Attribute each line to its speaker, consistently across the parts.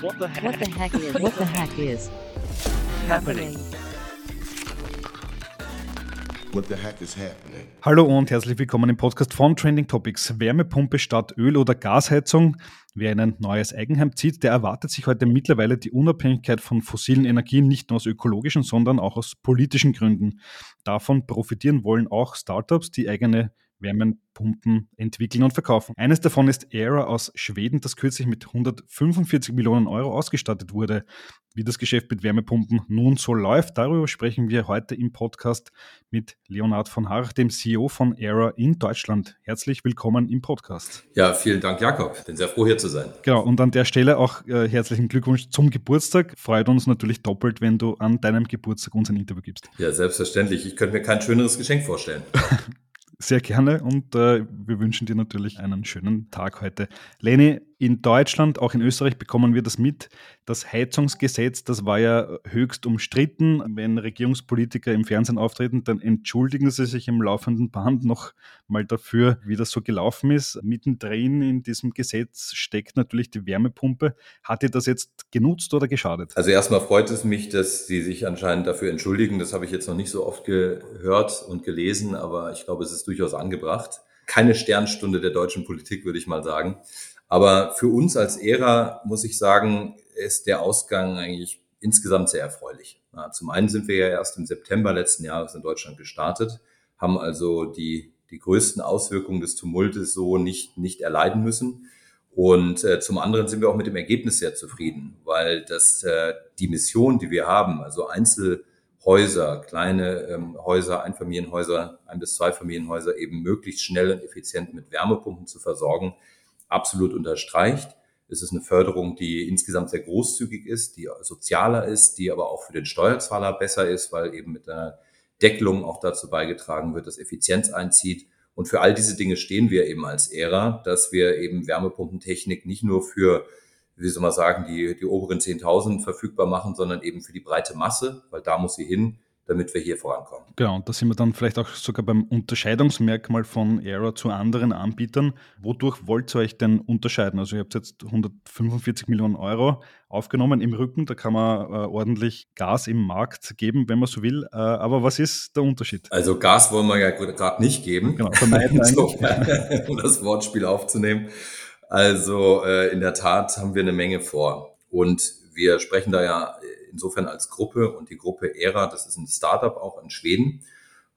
Speaker 1: What the heck? What the heck is? What the heck is happening?
Speaker 2: What the heck is happening?
Speaker 3: Hallo und herzlich willkommen im Podcast von Trending Topics. Wärmepumpe statt Öl- oder Gasheizung. Wer in ein neues Eigenheim zieht, der erwartet sich heute mittlerweile die Unabhängigkeit von fossilen Energien nicht nur aus ökologischen, sondern auch aus politischen Gründen. Davon profitieren wollen auch Startups, die eigene Wärmepumpen entwickeln und verkaufen. Eines davon ist Aera aus Schweden, das kürzlich mit 145 Millionen Euro ausgestattet wurde. Wie das Geschäft mit Wärmepumpen nun so läuft, darüber sprechen wir heute im Podcast mit Leonhard von Harch, dem CEO von Aera in Deutschland. Herzlich willkommen im Podcast.
Speaker 4: Ja, vielen Dank, Jakob. Bin sehr froh, hier zu sein.
Speaker 3: Genau, und an der Stelle auch äh, herzlichen Glückwunsch zum Geburtstag. Freut uns natürlich doppelt, wenn du an deinem Geburtstag uns ein Interview gibst.
Speaker 4: Ja, selbstverständlich. Ich könnte mir kein schöneres Geschenk vorstellen.
Speaker 3: Sehr gerne und äh, wir wünschen dir natürlich einen schönen Tag heute. Leni, in Deutschland, auch in Österreich bekommen wir das mit. Das Heizungsgesetz, das war ja höchst umstritten. Wenn Regierungspolitiker im Fernsehen auftreten, dann entschuldigen sie sich im laufenden Band noch mal dafür, wie das so gelaufen ist. Mittendrin in diesem Gesetz steckt natürlich die Wärmepumpe. Hat dir das jetzt genutzt oder geschadet?
Speaker 4: Also erstmal freut es mich, dass Sie sich anscheinend dafür entschuldigen. Das habe ich jetzt noch nicht so oft gehört und gelesen, aber ich glaube, es ist durchaus angebracht. Keine Sternstunde der deutschen Politik, würde ich mal sagen. Aber für uns als Ära muss ich sagen, ist der Ausgang eigentlich insgesamt sehr erfreulich. Zum einen sind wir ja erst im September letzten Jahres in Deutschland gestartet, haben also die, die größten Auswirkungen des Tumultes so nicht, nicht erleiden müssen. Und äh, zum anderen sind wir auch mit dem Ergebnis sehr zufrieden, weil das äh, die Mission, die wir haben, also Einzelhäuser, kleine ähm, Häuser, Einfamilienhäuser, ein bis zwei Familienhäuser eben möglichst schnell und effizient mit Wärmepumpen zu versorgen, absolut unterstreicht. Es ist eine Förderung, die insgesamt sehr großzügig ist, die sozialer ist, die aber auch für den Steuerzahler besser ist, weil eben mit einer Deckelung auch dazu beigetragen wird, dass Effizienz einzieht. Und für all diese Dinge stehen wir eben als Ära, dass wir eben Wärmepumpentechnik nicht nur für, wie soll man sagen, die, die oberen 10.000 verfügbar machen, sondern eben für die breite Masse, weil da muss sie hin damit wir hier vorankommen.
Speaker 3: Genau, und da sind wir dann vielleicht auch sogar beim Unterscheidungsmerkmal von Aero zu anderen Anbietern. Wodurch wollt ihr euch denn unterscheiden? Also ihr habt jetzt 145 Millionen Euro aufgenommen im Rücken, da kann man äh, ordentlich Gas im Markt geben, wenn man so will. Äh, aber was ist der Unterschied?
Speaker 4: Also Gas wollen wir ja gerade nicht geben, genau, vermeiden so, um das Wortspiel aufzunehmen. Also äh, in der Tat haben wir eine Menge vor. Und wir sprechen da ja insofern als Gruppe und die Gruppe ERA, das ist ein Startup auch in Schweden,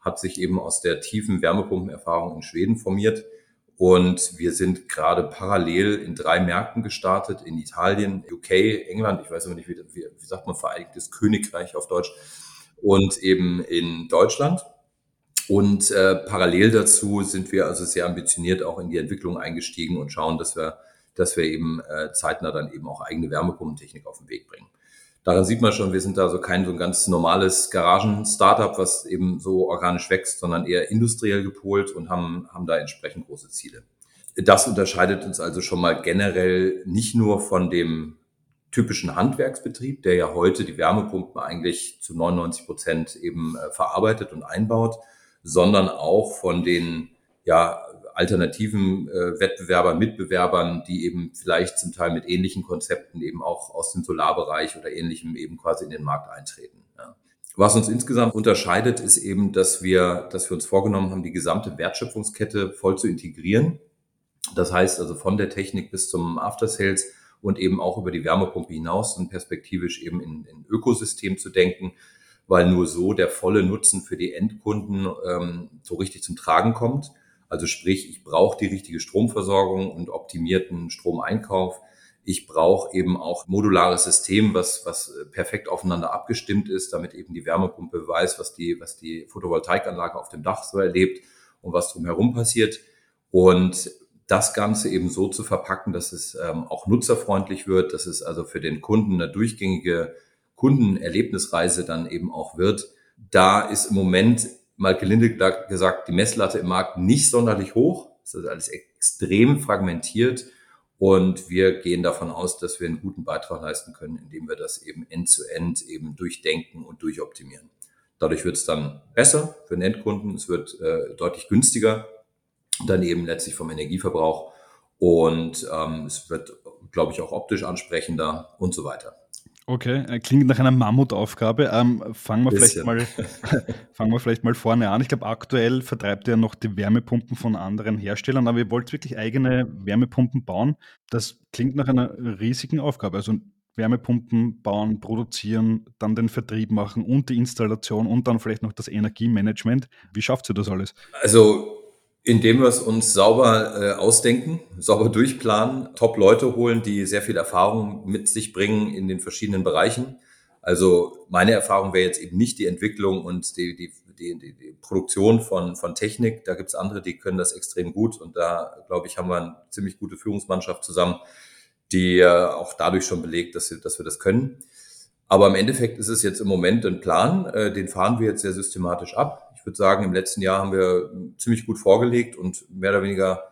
Speaker 4: hat sich eben aus der tiefen Wärmepumpenerfahrung in Schweden formiert. Und wir sind gerade parallel in drei Märkten gestartet, in Italien, UK, England, ich weiß aber nicht, wie, wie, wie sagt man, Vereinigtes Königreich auf Deutsch, und eben in Deutschland. Und äh, parallel dazu sind wir also sehr ambitioniert auch in die Entwicklung eingestiegen und schauen, dass wir, dass wir eben äh, zeitnah dann eben auch eigene Wärmepumpentechnik auf den Weg bringen daran sieht man schon, wir sind da so kein so ein ganz normales Garagen-Startup, was eben so organisch wächst, sondern eher industriell gepolt und haben, haben da entsprechend große Ziele. Das unterscheidet uns also schon mal generell nicht nur von dem typischen Handwerksbetrieb, der ja heute die Wärmepumpen eigentlich zu 99 Prozent eben äh, verarbeitet und einbaut, sondern auch von den ja, alternativen äh, Wettbewerbern, Mitbewerbern, die eben vielleicht zum Teil mit ähnlichen Konzepten eben auch aus dem Solarbereich oder ähnlichem eben quasi in den Markt eintreten. Ja. Was uns insgesamt unterscheidet, ist eben, dass wir, dass wir uns vorgenommen haben, die gesamte Wertschöpfungskette voll zu integrieren. Das heißt also von der Technik bis zum After Sales und eben auch über die Wärmepumpe hinaus und perspektivisch eben in, in Ökosystem zu denken, weil nur so der volle Nutzen für die Endkunden ähm, so richtig zum Tragen kommt. Also sprich, ich brauche die richtige Stromversorgung und optimierten Stromeinkauf. Ich brauche eben auch modulares System, was, was perfekt aufeinander abgestimmt ist, damit eben die Wärmepumpe weiß, was die, was die Photovoltaikanlage auf dem Dach so erlebt und was drumherum passiert. Und das Ganze eben so zu verpacken, dass es ähm, auch nutzerfreundlich wird, dass es also für den Kunden eine durchgängige Kundenerlebnisreise dann eben auch wird. Da ist im Moment mal gelinde gesagt, die Messlatte im Markt nicht sonderlich hoch. Es ist alles extrem fragmentiert. Und wir gehen davon aus, dass wir einen guten Beitrag leisten können, indem wir das eben end-zu-end -end eben durchdenken und durchoptimieren. Dadurch wird es dann besser für den Endkunden. Es wird äh, deutlich günstiger, dann eben letztlich vom Energieverbrauch. Und ähm, es wird glaube ich, auch optisch ansprechender und so weiter.
Speaker 3: Okay, äh, klingt nach einer Mammutaufgabe. Ähm, fangen, wir vielleicht mal, fangen wir vielleicht mal vorne an. Ich glaube, aktuell vertreibt ihr noch die Wärmepumpen von anderen Herstellern, aber ihr wollt wirklich eigene Wärmepumpen bauen. Das klingt nach einer riesigen Aufgabe. Also Wärmepumpen bauen, produzieren, dann den Vertrieb machen und die Installation und dann vielleicht noch das Energiemanagement. Wie schafft ihr das alles?
Speaker 4: Also indem wir es uns sauber äh, ausdenken, sauber durchplanen, Top-Leute holen, die sehr viel Erfahrung mit sich bringen in den verschiedenen Bereichen. Also meine Erfahrung wäre jetzt eben nicht die Entwicklung und die, die, die, die, Produktion von, von Technik. Da gibt es andere, die können das extrem gut. Und da, glaube ich, haben wir eine ziemlich gute Führungsmannschaft zusammen, die äh, auch dadurch schon belegt, dass, wir, dass wir das können. Aber im Endeffekt ist es jetzt im Moment ein Plan, äh, den fahren wir jetzt sehr systematisch ab ich würde sagen, im letzten Jahr haben wir ziemlich gut vorgelegt und mehr oder weniger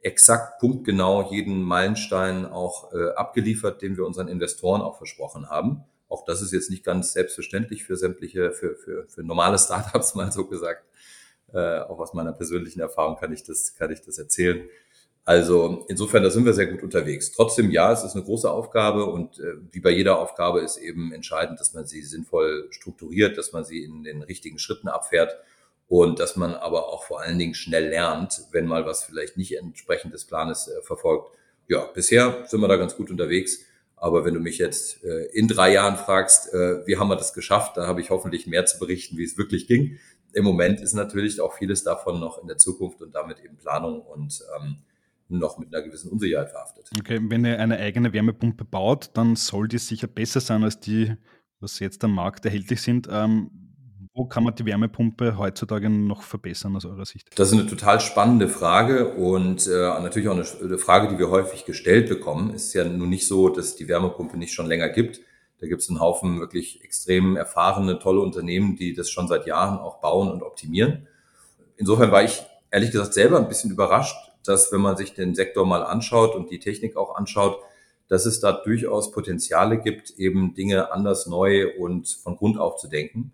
Speaker 4: exakt punktgenau jeden Meilenstein auch äh, abgeliefert, den wir unseren Investoren auch versprochen haben. Auch das ist jetzt nicht ganz selbstverständlich für sämtliche, für, für, für normale Startups mal so gesagt. Äh, auch aus meiner persönlichen Erfahrung kann ich das, kann ich das erzählen. Also insofern, da sind wir sehr gut unterwegs. Trotzdem, ja, es ist eine große Aufgabe und äh, wie bei jeder Aufgabe ist eben entscheidend, dass man sie sinnvoll strukturiert, dass man sie in den richtigen Schritten abfährt und dass man aber auch vor allen Dingen schnell lernt, wenn mal was vielleicht nicht entsprechend des Planes äh, verfolgt. Ja, bisher sind wir da ganz gut unterwegs. Aber wenn du mich jetzt äh, in drei Jahren fragst, äh, wie haben wir das geschafft, da habe ich hoffentlich mehr zu berichten, wie es wirklich ging. Im Moment ist natürlich auch vieles davon noch in der Zukunft und damit eben Planung und ähm, noch mit einer gewissen Unsicherheit verhaftet.
Speaker 3: Okay, wenn ihr eine eigene Wärmepumpe baut, dann soll die sicher besser sein als die, was jetzt am Markt erhältlich sind. Ähm, wo kann man die Wärmepumpe heutzutage noch verbessern aus eurer Sicht?
Speaker 4: Das ist eine total spannende Frage und äh, natürlich auch eine, Frage, die wir häufig gestellt bekommen. Es ist ja nun nicht so, dass die Wärmepumpe nicht schon länger gibt. Da gibt es einen Haufen wirklich extrem erfahrene, tolle Unternehmen, die das schon seit Jahren auch bauen und optimieren. Insofern war ich ehrlich gesagt selber ein bisschen überrascht, dass wenn man sich den Sektor mal anschaut und die Technik auch anschaut, dass es da durchaus Potenziale gibt, eben Dinge anders neu und von Grund auf zu denken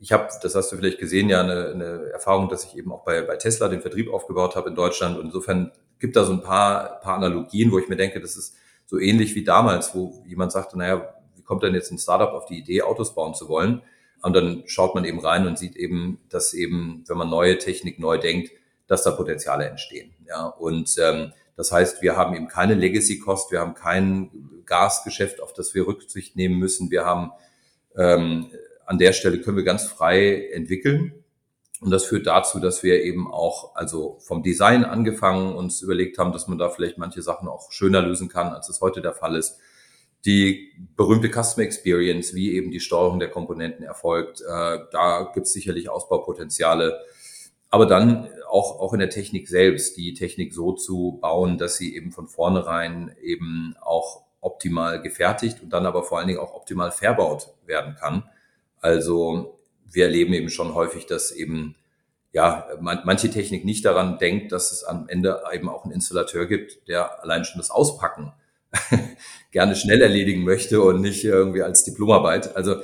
Speaker 4: ich habe, das hast du vielleicht gesehen, ja eine, eine Erfahrung, dass ich eben auch bei, bei Tesla den Vertrieb aufgebaut habe in Deutschland. Und insofern gibt da so ein paar, paar Analogien, wo ich mir denke, das ist so ähnlich wie damals, wo jemand sagte, naja, wie kommt denn jetzt ein Startup auf die Idee, Autos bauen zu wollen? Und dann schaut man eben rein und sieht eben, dass eben, wenn man neue Technik neu denkt, dass da Potenziale entstehen. Ja, und ähm, das heißt, wir haben eben keine Legacy-Cost, wir haben kein Gasgeschäft, auf das wir Rücksicht nehmen müssen. Wir haben ähm, an der Stelle können wir ganz frei entwickeln. Und das führt dazu, dass wir eben auch, also vom Design angefangen, uns überlegt haben, dass man da vielleicht manche Sachen auch schöner lösen kann, als es heute der Fall ist. Die berühmte Customer Experience, wie eben die Steuerung der Komponenten erfolgt, äh, da gibt es sicherlich Ausbaupotenziale. Aber dann auch, auch in der Technik selbst, die Technik so zu bauen, dass sie eben von vornherein eben auch optimal gefertigt und dann aber vor allen Dingen auch optimal verbaut werden kann. Also wir erleben eben schon häufig, dass eben ja man, manche Technik nicht daran denkt, dass es am Ende eben auch einen Installateur gibt, der allein schon das Auspacken gerne schnell erledigen möchte und nicht irgendwie als Diplomarbeit. Also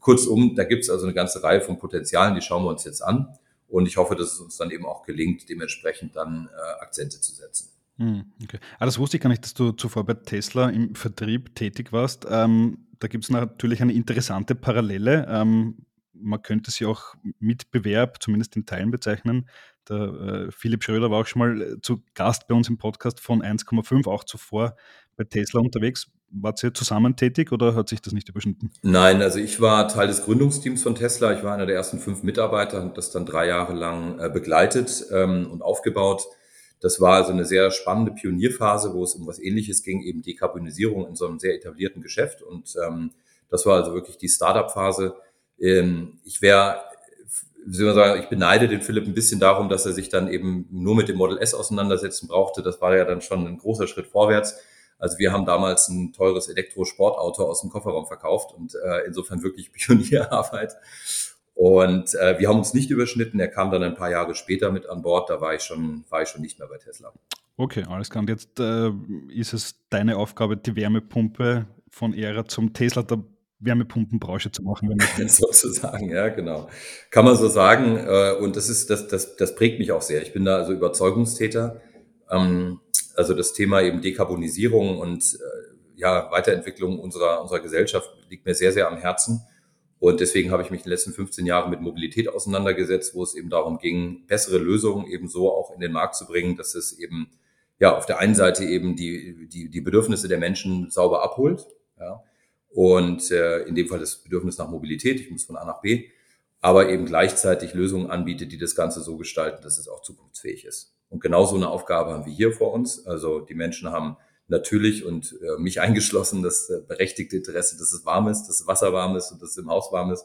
Speaker 4: kurzum, da gibt es also eine ganze Reihe von Potenzialen, die schauen wir uns jetzt an. Und ich hoffe, dass es uns dann eben auch gelingt, dementsprechend dann äh, Akzente zu setzen.
Speaker 3: Hm, okay. Ah, das wusste ich gar nicht, dass du zuvor bei Tesla im Vertrieb tätig warst. Ähm, da gibt es natürlich eine interessante Parallele. Ähm, man könnte sie auch Mitbewerb, zumindest in Teilen bezeichnen. Der äh, Philipp Schröder war auch schon mal äh, zu Gast bei uns im Podcast von 1,5, auch zuvor bei Tesla unterwegs. Wart ihr zusammen tätig oder hat sich das nicht überschnitten?
Speaker 4: Nein, also ich war Teil des Gründungsteams von Tesla. Ich war einer der ersten fünf Mitarbeiter und das dann drei Jahre lang äh, begleitet ähm, und aufgebaut. Das war also eine sehr spannende Pionierphase, wo es um was Ähnliches ging, eben Dekarbonisierung in so einem sehr etablierten Geschäft. Und ähm, das war also wirklich die Startup-Phase. Ähm, ich wäre, wie soll man sagen, ich beneide den Philipp ein bisschen darum, dass er sich dann eben nur mit dem Model S auseinandersetzen brauchte. Das war ja dann schon ein großer Schritt vorwärts. Also wir haben damals ein teures Elektrosportauto aus dem Kofferraum verkauft und äh, insofern wirklich Pionierarbeit. Und äh, wir haben uns nicht überschnitten. Er kam dann ein paar Jahre später mit an Bord. Da war ich schon, war ich schon nicht mehr bei Tesla.
Speaker 3: Okay, alles klar. Und jetzt äh, ist es deine Aufgabe, die Wärmepumpe von Ära zum Tesla der Wärmepumpenbranche zu machen.
Speaker 4: Sozusagen, ja, genau. Kann man so sagen. Äh, und das ist, das, das, das prägt mich auch sehr. Ich bin da also Überzeugungstäter. Ähm, also das Thema eben Dekarbonisierung und äh, ja, Weiterentwicklung unserer, unserer Gesellschaft liegt mir sehr, sehr am Herzen. Und deswegen habe ich mich in den letzten 15 Jahren mit Mobilität auseinandergesetzt, wo es eben darum ging, bessere Lösungen eben so auch in den Markt zu bringen, dass es eben ja auf der einen Seite eben die, die, die Bedürfnisse der Menschen sauber abholt. Ja, und äh, in dem Fall das Bedürfnis nach Mobilität, ich muss von A nach B, aber eben gleichzeitig Lösungen anbietet, die das Ganze so gestalten, dass es auch zukunftsfähig ist. Und genau so eine Aufgabe haben wir hier vor uns. Also die Menschen haben natürlich und äh, mich eingeschlossen das äh, berechtigte Interesse, dass es warm ist, dass das Wasser warm ist und dass es im Haus warm ist.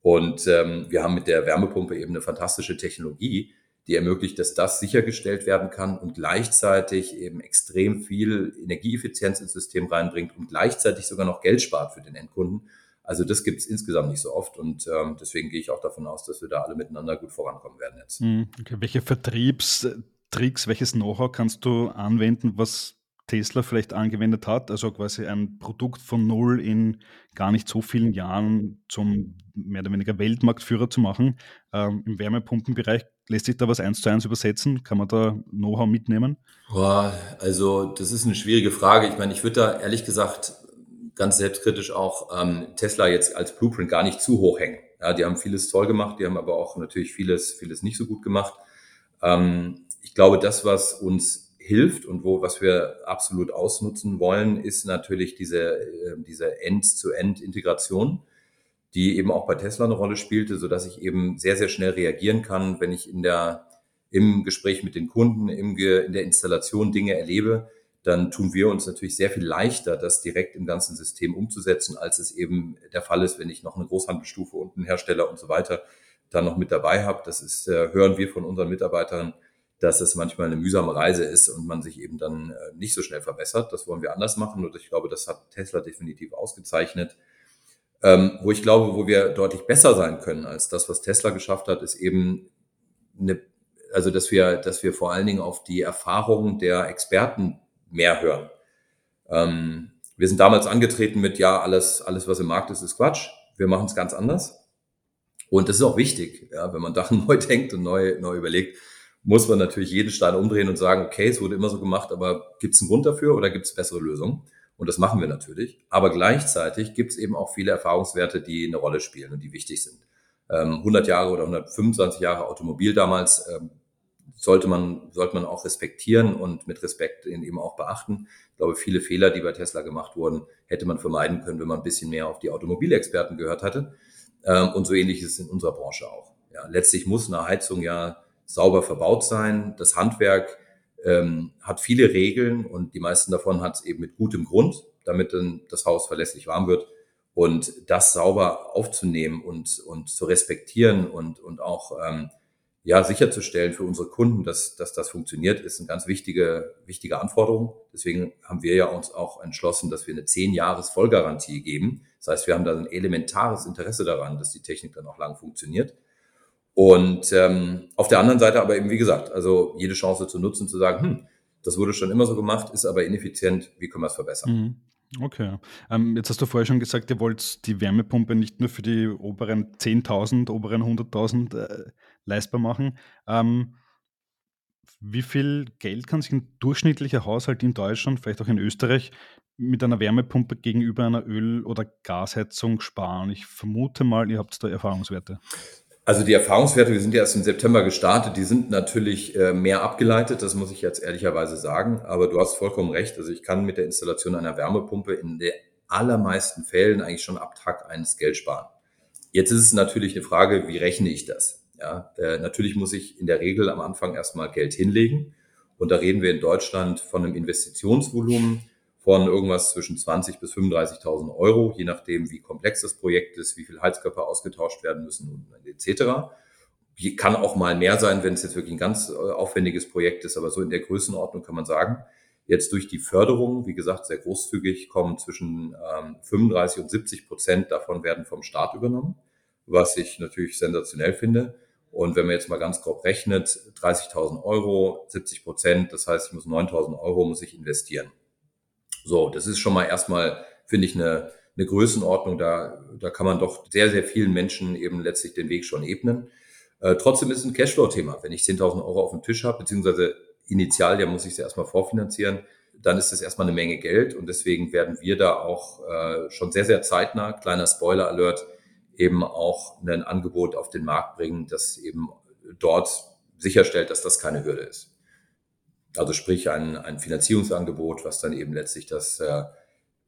Speaker 4: Und ähm, wir haben mit der Wärmepumpe eben eine fantastische Technologie, die ermöglicht, dass das sichergestellt werden kann und gleichzeitig eben extrem viel Energieeffizienz ins System reinbringt und gleichzeitig sogar noch Geld spart für den Endkunden. Also das gibt es insgesamt nicht so oft und ähm, deswegen gehe ich auch davon aus, dass wir da alle miteinander gut vorankommen werden jetzt.
Speaker 3: Hm, okay. Welche Vertriebstricks, welches Know-how kannst du anwenden, was Tesla vielleicht angewendet hat, also quasi ein Produkt von null in gar nicht so vielen Jahren zum mehr oder weniger Weltmarktführer zu machen. Ähm, Im Wärmepumpenbereich lässt sich da was eins zu eins übersetzen? Kann man da Know-how mitnehmen?
Speaker 4: Boah, also das ist eine schwierige Frage. Ich meine, ich würde da ehrlich gesagt ganz selbstkritisch auch ähm, Tesla jetzt als Blueprint gar nicht zu hoch hängen. Ja, die haben vieles toll gemacht, die haben aber auch natürlich vieles, vieles nicht so gut gemacht. Ähm, ich glaube, das, was uns hilft und wo, was wir absolut ausnutzen wollen, ist natürlich diese, äh, diese End-to-End-Integration, die eben auch bei Tesla eine Rolle spielte, so dass ich eben sehr, sehr schnell reagieren kann, wenn ich in der, im Gespräch mit den Kunden, im, in der Installation Dinge erlebe, dann tun wir uns natürlich sehr viel leichter, das direkt im ganzen System umzusetzen, als es eben der Fall ist, wenn ich noch eine Großhandelsstufe und einen Hersteller und so weiter dann noch mit dabei habe. Das ist, äh, hören wir von unseren Mitarbeitern dass es manchmal eine mühsame Reise ist und man sich eben dann äh, nicht so schnell verbessert. Das wollen wir anders machen und ich glaube, das hat Tesla definitiv ausgezeichnet. Ähm, wo ich glaube, wo wir deutlich besser sein können als das, was Tesla geschafft hat, ist eben eine, also dass wir, dass wir vor allen Dingen auf die Erfahrungen der Experten mehr hören. Ähm, wir sind damals angetreten mit, ja, alles, alles, was im Markt ist, ist Quatsch. Wir machen es ganz anders. Und das ist auch wichtig, ja, wenn man da neu denkt und neu, neu überlegt muss man natürlich jeden Stein umdrehen und sagen, okay, es wurde immer so gemacht, aber gibt es einen Grund dafür oder gibt es bessere Lösungen? Und das machen wir natürlich. Aber gleichzeitig gibt es eben auch viele Erfahrungswerte, die eine Rolle spielen und die wichtig sind. 100 ähm, Jahre oder 125 Jahre Automobil damals ähm, sollte man, sollte man auch respektieren und mit Respekt eben auch beachten. Ich glaube, viele Fehler, die bei Tesla gemacht wurden, hätte man vermeiden können, wenn man ein bisschen mehr auf die Automobilexperten gehört hatte. Ähm, und so ähnlich ist es in unserer Branche auch. Ja, letztlich muss eine Heizung ja sauber verbaut sein. Das Handwerk ähm, hat viele Regeln und die meisten davon hat es eben mit gutem Grund, damit dann das Haus verlässlich warm wird. Und das sauber aufzunehmen und, und zu respektieren und, und auch ähm, ja, sicherzustellen für unsere Kunden, dass, dass das funktioniert, ist eine ganz wichtige, wichtige Anforderung. Deswegen haben wir ja uns auch entschlossen, dass wir eine zehn Jahres Vollgarantie geben. Das heißt, wir haben da ein elementares Interesse daran, dass die Technik dann auch lang funktioniert. Und ähm, auf der anderen Seite aber eben, wie gesagt, also jede Chance zu nutzen, zu sagen, hm, das wurde schon immer so gemacht, ist aber ineffizient, wie können wir es verbessern?
Speaker 3: Mhm. Okay. Ähm, jetzt hast du vorher schon gesagt, ihr wollt die Wärmepumpe nicht nur für die oberen 10.000, oberen 100.000 äh, leistbar machen. Ähm, wie viel Geld kann sich ein durchschnittlicher Haushalt in Deutschland, vielleicht auch in Österreich, mit einer Wärmepumpe gegenüber einer Öl- oder Gasheizung sparen? Ich vermute mal, ihr habt da Erfahrungswerte.
Speaker 4: Also die Erfahrungswerte, wir sind ja erst im September gestartet, die sind natürlich äh, mehr abgeleitet, das muss ich jetzt ehrlicherweise sagen, aber du hast vollkommen recht. Also ich kann mit der Installation einer Wärmepumpe in den allermeisten Fällen eigentlich schon ab Tag eines Geld sparen. Jetzt ist es natürlich eine Frage, wie rechne ich das? Ja, äh, natürlich muss ich in der Regel am Anfang erstmal Geld hinlegen und da reden wir in Deutschland von einem Investitionsvolumen von irgendwas zwischen 20 bis 35.000 Euro, je nachdem, wie komplex das Projekt ist, wie viel Heizkörper ausgetauscht werden müssen und etc. Kann auch mal mehr sein, wenn es jetzt wirklich ein ganz äh, aufwendiges Projekt ist, aber so in der Größenordnung kann man sagen. Jetzt durch die Förderung, wie gesagt, sehr großzügig, kommen zwischen ähm, 35 und 70 Prozent davon werden vom Staat übernommen, was ich natürlich sensationell finde. Und wenn man jetzt mal ganz grob rechnet, 30.000 Euro, 70 Prozent, das heißt, ich muss 9.000 Euro muss ich investieren. So, das ist schon mal erstmal, finde ich, eine, eine Größenordnung. Da, da kann man doch sehr, sehr vielen Menschen eben letztlich den Weg schon ebnen. Äh, trotzdem ist es ein Cashflow-Thema. Wenn ich 10.000 Euro auf dem Tisch habe, beziehungsweise initial, der muss sich erstmal vorfinanzieren, dann ist es erstmal eine Menge Geld und deswegen werden wir da auch äh, schon sehr, sehr zeitnah, kleiner Spoiler-Alert, eben auch ein Angebot auf den Markt bringen, das eben dort sicherstellt, dass das keine Hürde ist. Also sprich ein, ein Finanzierungsangebot, was dann eben letztlich das äh,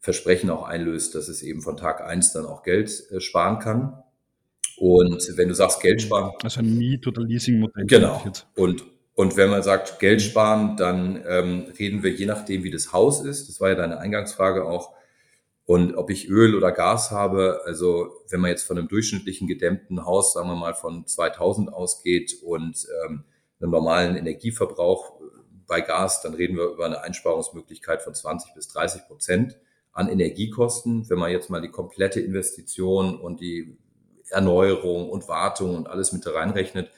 Speaker 4: Versprechen auch einlöst, dass es eben von Tag eins dann auch Geld äh, sparen kann. Und wenn du sagst Geld sparen.
Speaker 3: Also ein Miet- oder Leasing-Modell.
Speaker 4: Genau. Und, und wenn man sagt Geld sparen, dann ähm, reden wir je nachdem, wie das Haus ist. Das war ja deine Eingangsfrage auch. Und ob ich Öl oder Gas habe, also wenn man jetzt von einem durchschnittlichen gedämmten Haus, sagen wir mal von 2000 ausgeht und ähm, einem normalen Energieverbrauch bei Gas, dann reden wir über eine Einsparungsmöglichkeit von 20 bis 30 Prozent an Energiekosten. Wenn man jetzt mal die komplette Investition und die Erneuerung und Wartung und alles mit reinrechnet,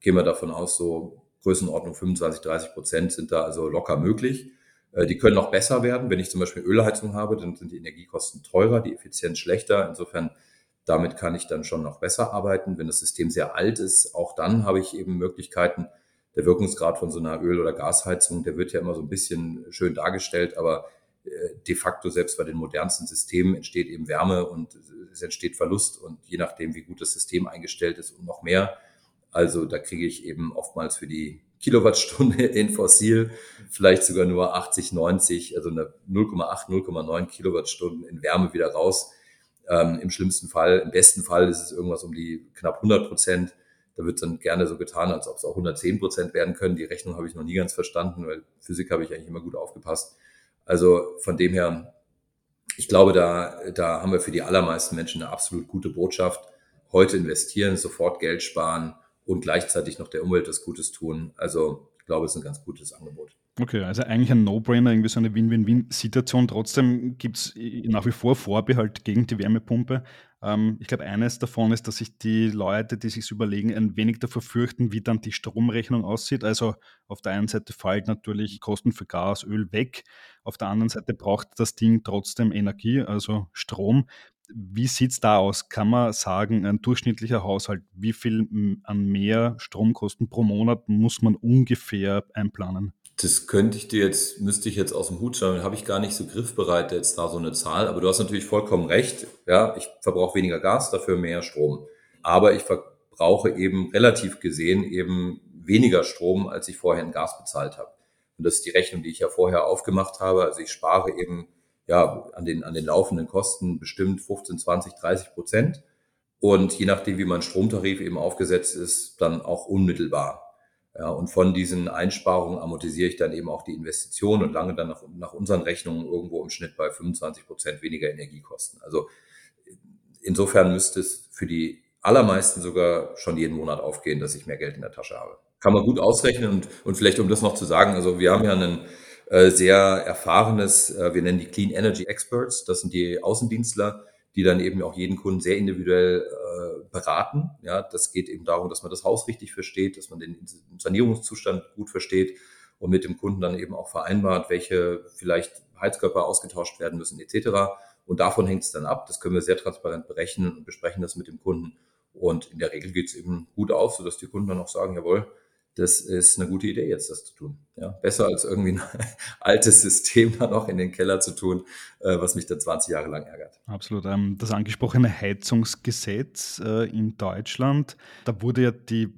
Speaker 4: gehen wir davon aus, so Größenordnung 25, 30 Prozent sind da also locker möglich. Äh, die können noch besser werden. Wenn ich zum Beispiel Ölheizung habe, dann sind die Energiekosten teurer, die Effizienz schlechter. Insofern, damit kann ich dann schon noch besser arbeiten. Wenn das System sehr alt ist, auch dann habe ich eben Möglichkeiten. Der Wirkungsgrad von so einer Öl- oder Gasheizung, der wird ja immer so ein bisschen schön dargestellt, aber äh, de facto selbst bei den modernsten Systemen entsteht eben Wärme und es entsteht Verlust und je nachdem, wie gut das System eingestellt ist und noch mehr. Also da kriege ich eben oftmals für die Kilowattstunde in Fossil vielleicht sogar nur 80, 90, also eine 0,8, 0,9 Kilowattstunden in Wärme wieder raus. Ähm, Im schlimmsten Fall, im besten Fall ist es irgendwas um die knapp 100 Prozent. Da wird dann gerne so getan, als ob es auch 110 Prozent werden können. Die Rechnung habe ich noch nie ganz verstanden, weil Physik habe ich eigentlich immer gut aufgepasst. Also von dem her, ich glaube, da, da haben wir für die allermeisten Menschen eine absolut gute Botschaft. Heute investieren, sofort Geld sparen und gleichzeitig noch der Umwelt das Gutes tun. Also ich glaube, es ist ein ganz gutes Angebot.
Speaker 3: Okay, also eigentlich ein No-Brainer, irgendwie so eine Win-Win-Win-Situation. Trotzdem gibt es nach wie vor Vorbehalt gegen die Wärmepumpe. Ähm, ich glaube, eines davon ist, dass sich die Leute, die sich überlegen, ein wenig davor fürchten, wie dann die Stromrechnung aussieht. Also auf der einen Seite fällt natürlich Kosten für Gas, Öl weg. Auf der anderen Seite braucht das Ding trotzdem Energie, also Strom. Wie sieht es da aus? Kann man sagen, ein durchschnittlicher Haushalt, wie viel an mehr Stromkosten pro Monat muss man ungefähr einplanen?
Speaker 4: Das könnte ich dir jetzt, müsste ich jetzt aus dem Hut schauen, habe ich gar nicht so griffbereit jetzt da so eine Zahl, aber du hast natürlich vollkommen recht. Ja, ich verbrauche weniger Gas, dafür mehr Strom. Aber ich verbrauche eben relativ gesehen eben weniger Strom, als ich vorher in Gas bezahlt habe. Und das ist die Rechnung, die ich ja vorher aufgemacht habe. Also ich spare eben ja an den, an den laufenden Kosten bestimmt 15, 20, 30 Prozent. Und je nachdem, wie mein Stromtarif eben aufgesetzt ist, dann auch unmittelbar. Ja, und von diesen Einsparungen amortisiere ich dann eben auch die Investition und lange dann nach, nach unseren Rechnungen irgendwo im Schnitt bei 25 Prozent weniger Energiekosten. Also insofern müsste es für die allermeisten sogar schon jeden Monat aufgehen, dass ich mehr Geld in der Tasche habe. Kann man gut ausrechnen und, und vielleicht um das noch zu sagen, also wir haben ja einen äh, sehr erfahrenes, äh, wir nennen die Clean Energy Experts, das sind die Außendienstler, die dann eben auch jeden Kunden sehr individuell äh, beraten. Ja, das geht eben darum, dass man das Haus richtig versteht, dass man den Sanierungszustand gut versteht und mit dem Kunden dann eben auch vereinbart, welche vielleicht Heizkörper ausgetauscht werden müssen etc. Und davon hängt es dann ab. Das können wir sehr transparent berechnen und besprechen das mit dem Kunden. Und in der Regel geht es eben gut auf, sodass die Kunden dann auch sagen, jawohl, das ist eine gute Idee, jetzt das zu tun. Ja, besser als irgendwie ein altes System dann auch in den Keller zu tun, äh, was mich dann 20 Jahre lang ärgert.
Speaker 3: Absolut. Ähm, das angesprochene Heizungsgesetz äh, in Deutschland, da wurde ja die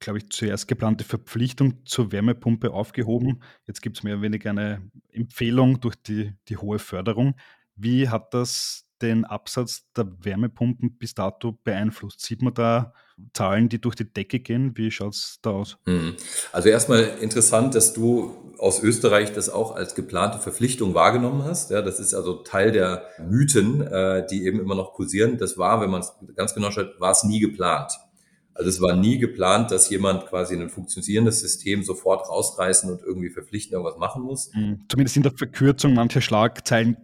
Speaker 3: glaube ich, zuerst geplante Verpflichtung zur Wärmepumpe aufgehoben. Jetzt gibt es mehr oder weniger eine Empfehlung durch die, die hohe Förderung. Wie hat das den Absatz der Wärmepumpen bis dato beeinflusst? Sieht man da Zahlen, die durch die Decke gehen? Wie schaut es da aus?
Speaker 4: Hm. Also erstmal interessant, dass du aus Österreich das auch als geplante Verpflichtung wahrgenommen hast. Ja, das ist also Teil der Mythen, äh, die eben immer noch kursieren. Das war, wenn man es ganz genau schaut, war es nie geplant. Also es war nie geplant, dass jemand quasi ein funktionierendes System sofort rausreißen und irgendwie verpflichten irgendwas machen muss.
Speaker 3: Hm. Zumindest in der Verkürzung mancher Schlagzeilen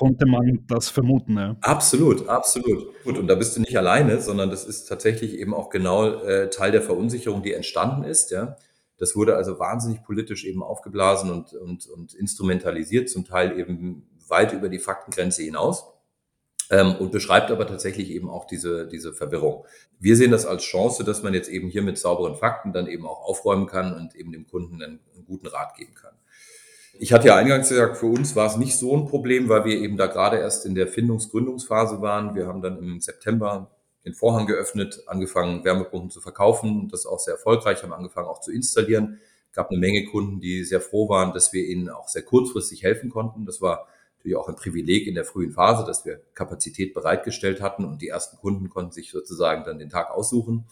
Speaker 3: konnte man das vermuten. Ja.
Speaker 4: Absolut, absolut. Gut, und da bist du nicht alleine, sondern das ist tatsächlich eben auch genau äh, Teil der Verunsicherung, die entstanden ist. Ja. Das wurde also wahnsinnig politisch eben aufgeblasen und, und, und instrumentalisiert, zum Teil eben weit über die Faktengrenze hinaus. ähm, und beschreibt aber tatsächlich eben auch diese, diese Verwirrung. Wir sehen das als Chance, dass man jetzt eben hier mit sauberen Fakten dann eben auch aufräumen kann und eben dem Kunden einen, einen guten Rat geben kann. Ich hatte ja eingangs gesagt, für uns war es nicht so ein Problem, weil wir eben da gerade erst in der Findungsgründungsphase waren. Wir haben dann im September den Vorhang geöffnet, angefangen, Wärmepumpen zu verkaufen. Das auch sehr erfolgreich, haben angefangen auch zu installieren. Es gab eine Menge Kunden, die sehr froh waren, dass wir ihnen auch sehr kurzfristig helfen konnten. Das war natürlich auch ein Privileg in der frühen Phase, dass wir Kapazität bereitgestellt hatten und die ersten Kunden konnten sich sozusagen dann den Tag aussuchen.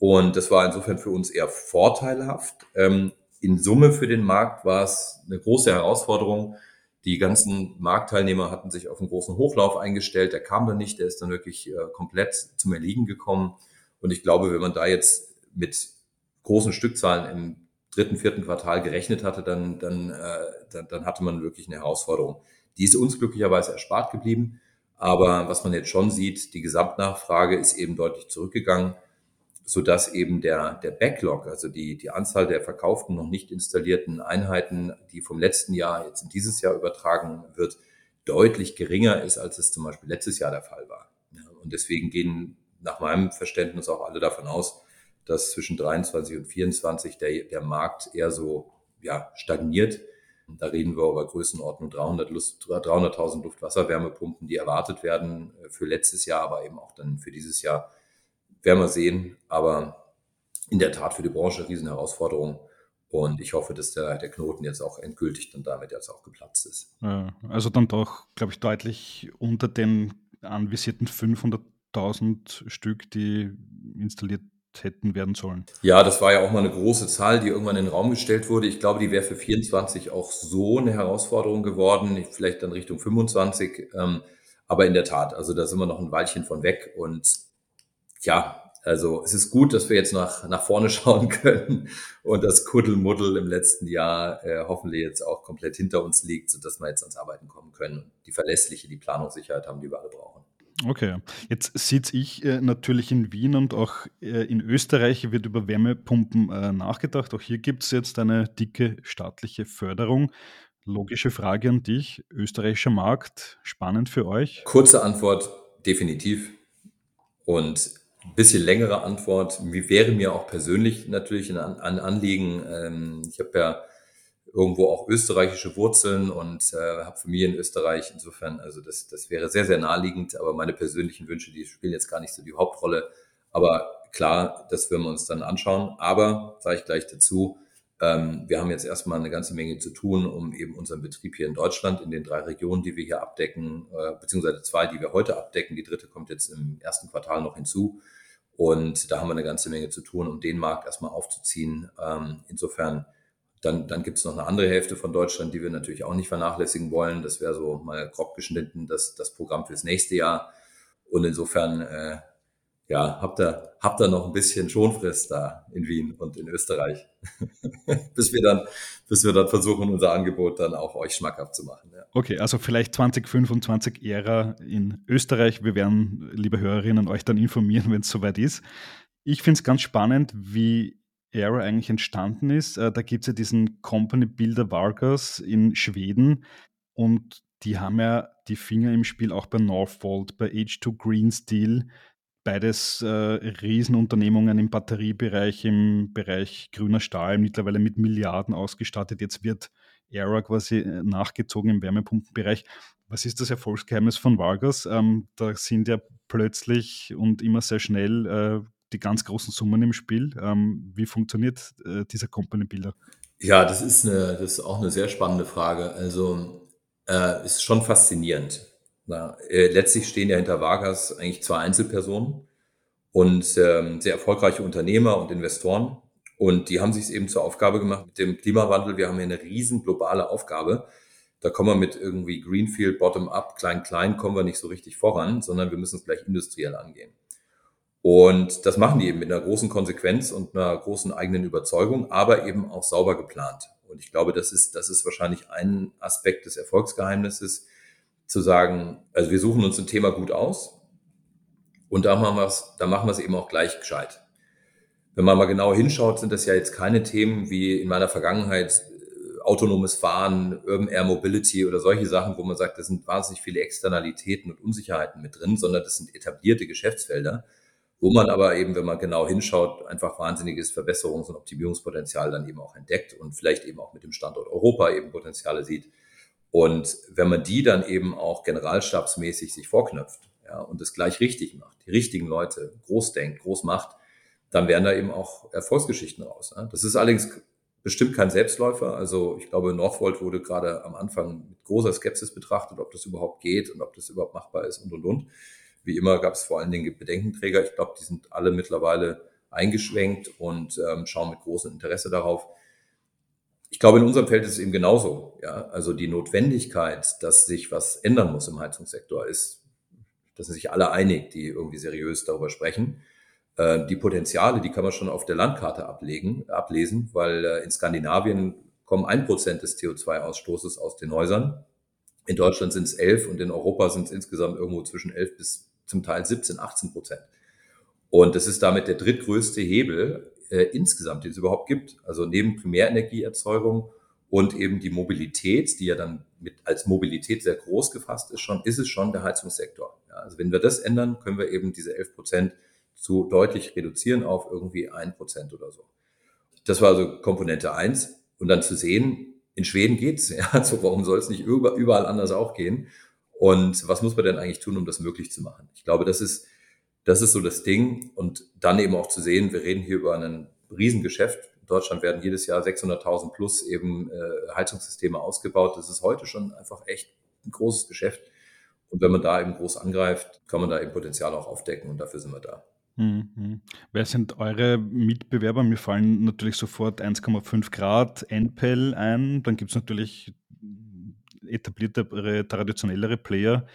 Speaker 4: Und das war insofern für uns eher vorteilhaft. Ähm, in Summe für den Markt war es eine große Herausforderung. Die ganzen Marktteilnehmer hatten sich auf einen großen Hochlauf eingestellt. Der kam dann nicht, der ist dann wirklich äh, komplett zum Erliegen gekommen. Und ich glaube, wenn man da jetzt mit großen Stückzahlen im dritten, vierten Quartal gerechnet hatte, dann, dann, äh, dann, dann hatte man wirklich eine Herausforderung. Die ist uns glücklicherweise erspart geblieben. Aber was man jetzt schon sieht, die Gesamtnachfrage ist eben deutlich zurückgegangen, so dass eben der, der Backlog, also die, die Anzahl der verkauften, noch nicht installierten Einheiten, die vom letzten Jahr jetzt in dieses Jahr übertragen wird, deutlich geringer ist, als es zum Beispiel letztes Jahr der Fall war. Und deswegen gehen nach meinem Verständnis auch alle davon aus, dass zwischen 23 und 24 der, der Markt eher so ja, stagniert da reden wir über Größenordnung 300.000 300 Luftwasserwärmepumpen, die erwartet werden äh, für letztes Jahr, aber eben auch dann für dieses Jahr. Werden wir sehen. Aber in der Tat für die Branche eine Riesenherausforderung. Und ich hoffe, dass der, der Knoten jetzt auch endgültig dann damit jetzt auch geplatzt ist.
Speaker 3: Ja, also dann doch, glaube ich, deutlich unter den anvisierten 500.000 Stück, die installiert hätten werden sollen.
Speaker 4: Ja, das war ja auch mal eine große Zahl, die irgendwann in den Raum gestellt wurde. Ich glaube, die wäre für 24 auch so eine Herausforderung geworden, vielleicht dann Richtung 25. Ähm, aber in der Tat, also da sind wir noch ein Weilchen von weg. Und ja, also es ist gut, dass wir jetzt nach, nach vorne schauen können und das Kuddelmuddel im letzten Jahr äh, hoffentlich jetzt auch komplett hinter uns liegt, sodass wir jetzt ans Arbeiten kommen können und die verlässliche, die Planungssicherheit haben, die wir alle brauchen.
Speaker 3: Okay, jetzt sitze ich äh, natürlich in Wien und auch äh, in Österreich wird über Wärmepumpen äh, nachgedacht. Auch hier gibt es jetzt eine dicke staatliche Förderung. Logische Frage an dich, österreichischer Markt, spannend für euch?
Speaker 4: Kurze Antwort, definitiv. Und bisschen längere Antwort, wie wäre mir auch persönlich natürlich ein, ein Anliegen. Ähm, ich habe ja irgendwo auch österreichische Wurzeln und äh, habe Familie in Österreich. Insofern, also das, das wäre sehr, sehr naheliegend. Aber meine persönlichen Wünsche, die spielen jetzt gar nicht so die Hauptrolle. Aber klar, das werden wir uns dann anschauen. Aber, sage ich gleich dazu, ähm, wir haben jetzt erstmal eine ganze Menge zu tun, um eben unseren Betrieb hier in Deutschland, in den drei Regionen, die wir hier abdecken, äh, beziehungsweise zwei, die wir heute abdecken. Die dritte kommt jetzt im ersten Quartal noch hinzu. Und da haben wir eine ganze Menge zu tun, um den Markt erstmal aufzuziehen. Ähm, insofern dann, dann gibt es noch eine andere Hälfte von Deutschland, die wir natürlich auch nicht vernachlässigen wollen. Das wäre so mal grob geschnitten das, das Programm fürs nächste Jahr. Und insofern, äh, ja, habt ihr, habt ihr noch ein bisschen Schonfrist da in Wien und in Österreich, bis wir dann, bis wir dann versuchen, unser Angebot dann auch euch schmackhaft zu machen. Ja.
Speaker 3: Okay, also vielleicht 2025 Ära in Österreich. Wir werden, liebe Hörerinnen, euch dann informieren, wenn es soweit ist. Ich finde es ganz spannend, wie Era eigentlich entstanden ist. Äh, da gibt es ja diesen Company Builder Vargas in Schweden und die haben ja die Finger im Spiel auch bei Northvolt, bei H2 Green Steel, beides äh, Riesenunternehmungen im Batteriebereich, im Bereich grüner Stahl, mittlerweile mit Milliarden ausgestattet. Jetzt wird Era quasi äh, nachgezogen im Wärmepumpenbereich. Was ist das Erfolgsgeheimnis von Vargas? Ähm, da sind ja plötzlich und immer sehr schnell äh, die ganz großen Summen im Spiel. Ähm, wie funktioniert äh, dieser Company Builder?
Speaker 4: Ja, das ist, eine, das ist auch eine sehr spannende Frage. Also äh, ist schon faszinierend. Na, äh, letztlich stehen ja hinter Vargas eigentlich zwei Einzelpersonen und ähm, sehr erfolgreiche Unternehmer und Investoren. Und die haben sich es eben zur Aufgabe gemacht mit dem Klimawandel. Wir haben hier eine riesen globale Aufgabe. Da kommen wir mit irgendwie Greenfield, Bottom-up, klein-klein, kommen wir nicht so richtig voran, sondern wir müssen es gleich industriell angehen. Und das machen die eben mit einer großen Konsequenz und einer großen eigenen Überzeugung, aber eben auch sauber geplant. Und ich glaube, das ist, das ist wahrscheinlich ein Aspekt des Erfolgsgeheimnisses, zu sagen, also wir suchen uns ein Thema gut aus und da machen wir es, da machen wir es eben auch gleich gescheit. Wenn man mal genau hinschaut, sind das ja jetzt keine Themen wie in meiner Vergangenheit autonomes Fahren, Urban Air Mobility oder solche Sachen, wo man sagt, das sind wahnsinnig viele Externalitäten und Unsicherheiten mit drin, sondern das sind etablierte Geschäftsfelder, wo man aber eben, wenn man genau hinschaut, einfach wahnsinniges Verbesserungs- und Optimierungspotenzial dann eben auch entdeckt und vielleicht eben auch mit dem Standort Europa eben Potenziale sieht. Und wenn man die dann eben auch generalstabsmäßig sich vorknöpft ja, und es gleich richtig macht, die richtigen Leute groß denkt, groß macht, dann werden da eben auch Erfolgsgeschichten raus. Ne? Das ist allerdings bestimmt kein Selbstläufer. Also ich glaube, Northvolt wurde gerade am Anfang mit großer Skepsis betrachtet, ob das überhaupt geht und ob das überhaupt machbar ist und und und. Wie immer gab es vor allen Dingen Bedenkenträger. Ich glaube, die sind alle mittlerweile eingeschwenkt und ähm, schauen mit großem Interesse darauf. Ich glaube, in unserem Feld ist es eben genauso. Ja? Also die Notwendigkeit, dass sich was ändern muss im Heizungssektor, ist, dass sind sich alle einig, die irgendwie seriös darüber sprechen. Äh, die Potenziale, die kann man schon auf der Landkarte ablegen, ablesen, weil äh, in Skandinavien kommen ein Prozent des CO2-Ausstoßes aus den Häusern. In Deutschland sind es elf und in Europa sind es insgesamt irgendwo zwischen elf bis zum Teil 17, 18 Prozent. Und das ist damit der drittgrößte Hebel äh, insgesamt, den es überhaupt gibt. Also neben Primärenergieerzeugung und eben die Mobilität, die ja dann mit als Mobilität sehr groß gefasst ist, schon ist es schon der Heizungssektor. Ja, also wenn wir das ändern, können wir eben diese 11 Prozent zu deutlich reduzieren auf irgendwie ein Prozent oder so. Das war also Komponente eins Und dann zu sehen, in Schweden geht's, ja, also warum soll es nicht überall anders auch gehen? Und was muss man denn eigentlich tun, um das möglich zu machen? Ich glaube, das ist, das ist so das Ding. Und dann eben auch zu sehen, wir reden hier über ein Riesengeschäft. In Deutschland werden jedes Jahr 600.000 plus eben äh, Heizungssysteme ausgebaut. Das ist heute schon einfach echt ein großes Geschäft. Und wenn man da eben groß angreift, kann man da eben Potenzial auch aufdecken und dafür sind wir da.
Speaker 3: Mhm. Wer sind eure Mitbewerber? Mir fallen natürlich sofort 1,5 Grad NPEL ein. Dann gibt es natürlich etabliertere, traditionellere Player.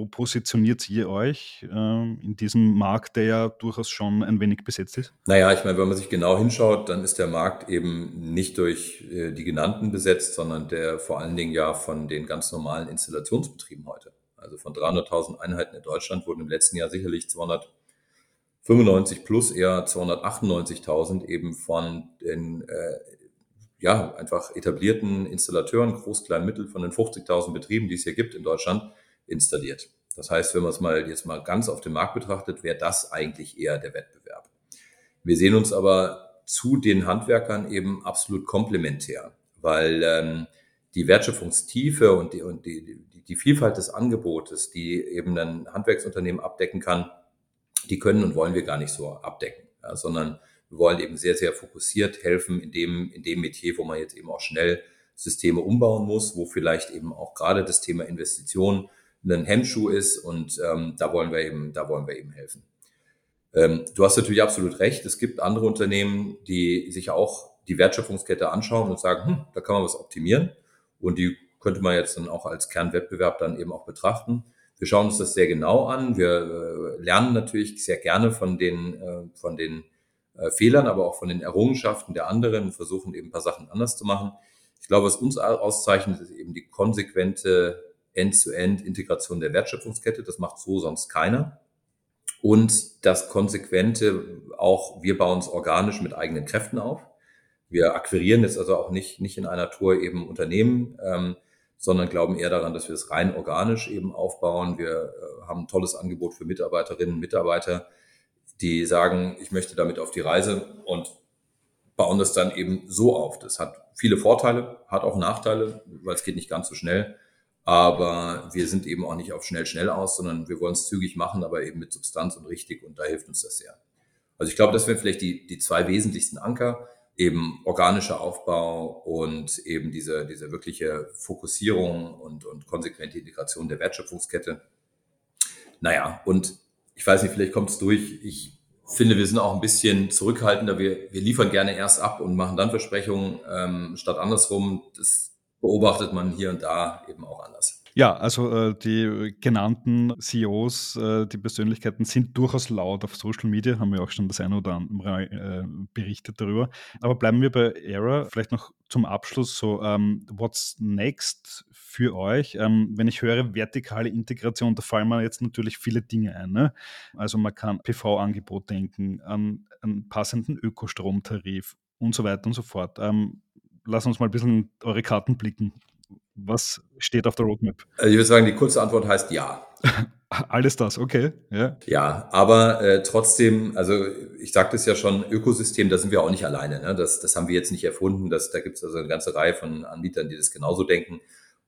Speaker 3: Wo positioniert ihr euch äh, in diesem Markt, der ja durchaus schon ein wenig besetzt ist?
Speaker 4: Naja, ich meine, wenn man sich genau hinschaut, dann ist der Markt eben nicht durch äh, die genannten besetzt, sondern der vor allen Dingen ja von den ganz normalen Installationsbetrieben heute. Also von 300.000 Einheiten in Deutschland wurden im letzten Jahr sicherlich 295 plus eher 298.000 eben von den äh, ja, einfach etablierten Installateuren, Groß, Klein, Mittel von den 50.000 Betrieben, die es hier gibt in Deutschland, installiert. Das heißt, wenn man es mal jetzt mal ganz auf den Markt betrachtet, wäre das eigentlich eher der Wettbewerb. Wir sehen uns aber zu den Handwerkern eben absolut komplementär, weil ähm, die Wertschöpfungstiefe und die, und die, die, die Vielfalt des Angebotes, die eben ein Handwerksunternehmen abdecken kann, die können und wollen wir gar nicht so abdecken, ja, sondern wir wollen eben sehr, sehr fokussiert helfen in dem, in dem Metier, wo man jetzt eben auch schnell Systeme umbauen muss, wo vielleicht eben auch gerade das Thema Investition ein Hemmschuh ist und ähm, da wollen wir eben, da wollen wir eben helfen. Ähm, du hast natürlich absolut recht. Es gibt andere Unternehmen, die sich auch die Wertschöpfungskette anschauen und sagen, hm, da kann man was optimieren und die könnte man jetzt dann auch als Kernwettbewerb dann eben auch betrachten. Wir schauen uns das sehr genau an. Wir äh, lernen natürlich sehr gerne von den, äh, von den äh, Fehlern, aber auch von den Errungenschaften der anderen und versuchen eben ein paar Sachen anders zu machen. Ich glaube, was uns auszeichnet, ist eben die konsequente End-to-End-Integration der Wertschöpfungskette. Das macht so sonst keiner. Und das konsequente auch, wir bauen es organisch mit eigenen Kräften auf. Wir akquirieren jetzt also auch nicht, nicht in einer Tour eben Unternehmen, ähm, sondern glauben eher daran, dass wir es rein organisch eben aufbauen. Wir äh, haben ein tolles Angebot für Mitarbeiterinnen und Mitarbeiter, die sagen, ich möchte damit auf die Reise und bauen das dann eben so auf. Das hat viele Vorteile, hat auch Nachteile, weil es geht nicht ganz so schnell. Aber wir sind eben auch nicht auf schnell, schnell aus, sondern wir wollen es zügig machen, aber eben mit Substanz und richtig und da hilft uns das sehr. Also ich glaube, das wären vielleicht die, die zwei wesentlichsten Anker, eben organischer Aufbau und eben diese, diese wirkliche Fokussierung und, und konsequente Integration der Wertschöpfungskette. Naja, und ich weiß nicht, vielleicht kommt es durch. Ich finde, wir sind auch ein bisschen zurückhaltender. Wir, wir liefern gerne erst ab und machen dann Versprechungen, ähm, statt andersrum. Das beobachtet man hier und da eben auch anders.
Speaker 3: Ja, also äh, die genannten CEOs, äh, die Persönlichkeiten sind durchaus laut auf Social Media, haben wir auch schon das eine oder andere äh, berichtet darüber. Aber bleiben wir bei Era. Vielleicht noch zum Abschluss so, ähm, what's next für euch? Ähm, wenn ich höre vertikale Integration, da fallen mir jetzt natürlich viele Dinge ein. Ne? Also man kann PV-Angebot denken, an einen passenden Ökostromtarif und so weiter und so fort. Ähm, lass uns mal ein bisschen eure Karten blicken. Was steht auf der Roadmap?
Speaker 4: Also ich würde sagen, die kurze Antwort heißt ja.
Speaker 3: Alles das, okay.
Speaker 4: Ja, ja aber äh, trotzdem, also ich sagte es ja schon, Ökosystem, da sind wir auch nicht alleine. Ne? Das, das haben wir jetzt nicht erfunden. Das, da gibt es also eine ganze Reihe von Anbietern, die das genauso denken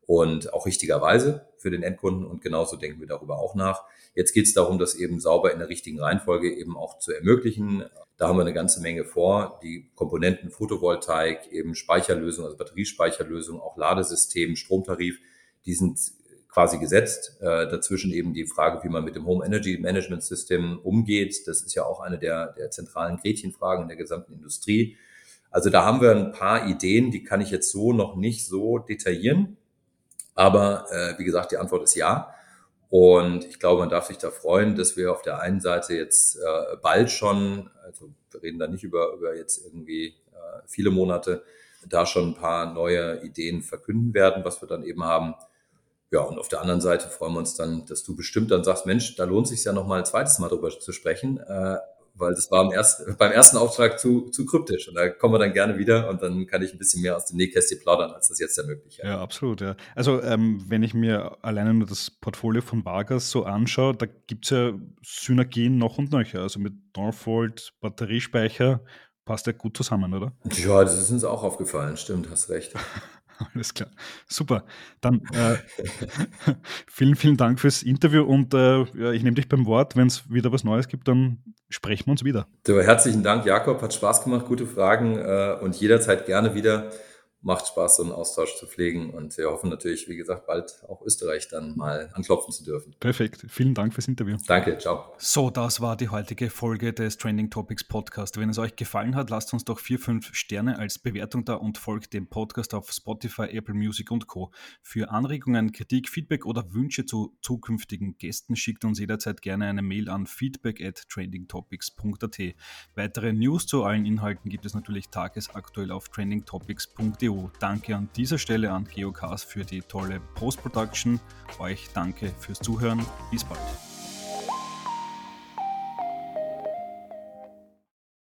Speaker 4: und auch richtigerweise für den Endkunden und genauso denken wir darüber auch nach. Jetzt geht es darum, das eben sauber in der richtigen Reihenfolge eben auch zu ermöglichen. Da haben wir eine ganze Menge vor. Die Komponenten Photovoltaik, eben Speicherlösung, also Batteriespeicherlösung, auch Ladesystem, Stromtarif, die sind quasi gesetzt. Äh, dazwischen eben die Frage, wie man mit dem Home Energy Management System umgeht. Das ist ja auch eine der, der zentralen Gretchenfragen in der gesamten Industrie. Also da haben wir ein paar Ideen, die kann ich jetzt so noch nicht so detaillieren. Aber äh, wie gesagt, die Antwort ist ja. Und ich glaube, man darf sich da freuen, dass wir auf der einen Seite jetzt äh, bald schon, also wir reden da nicht über, über jetzt irgendwie äh, viele Monate, da schon ein paar neue Ideen verkünden werden, was wir dann eben haben. Ja, und auf der anderen Seite freuen wir uns dann, dass du bestimmt dann sagst, Mensch, da lohnt sich ja noch mal ein zweites Mal drüber zu sprechen. Äh, weil das war ersten, beim ersten Auftrag zu, zu kryptisch. Und da kommen wir dann gerne wieder und dann kann ich ein bisschen mehr aus dem Nähkästchen plaudern, als das jetzt ja möglich ist.
Speaker 3: Ja, absolut. Ja. Also ähm, wenn ich mir alleine nur das Portfolio von Vargas so anschaue, da gibt es ja Synergien noch und nöcher. Also mit Northvolt, Batteriespeicher, passt ja gut zusammen, oder?
Speaker 4: Ja, das ist uns auch aufgefallen. Stimmt, hast recht.
Speaker 3: Alles klar. Super. Dann äh, vielen, vielen Dank fürs Interview und äh, ich nehme dich beim Wort. Wenn es wieder was Neues gibt, dann sprechen wir uns wieder.
Speaker 4: Herzlichen Dank, Jakob. Hat Spaß gemacht, gute Fragen äh, und jederzeit gerne wieder macht Spaß, so einen Austausch zu pflegen. Und wir hoffen natürlich, wie gesagt, bald auch Österreich dann mal anklopfen zu dürfen.
Speaker 3: Perfekt. Vielen Dank fürs Interview.
Speaker 4: Danke. Ciao.
Speaker 3: So, das war die heutige Folge des Trending Topics Podcast. Wenn es euch gefallen hat, lasst uns doch vier, fünf Sterne als Bewertung da und folgt dem Podcast auf Spotify, Apple Music und Co. Für Anregungen, Kritik, Feedback oder Wünsche zu zukünftigen Gästen schickt uns jederzeit gerne eine Mail an feedback at trendingtopics.at. Weitere News zu allen Inhalten gibt es natürlich tagesaktuell auf trendingtopics.de Video. Danke an dieser Stelle an Geocast für die tolle Post-Production. Euch danke fürs Zuhören. Bis bald.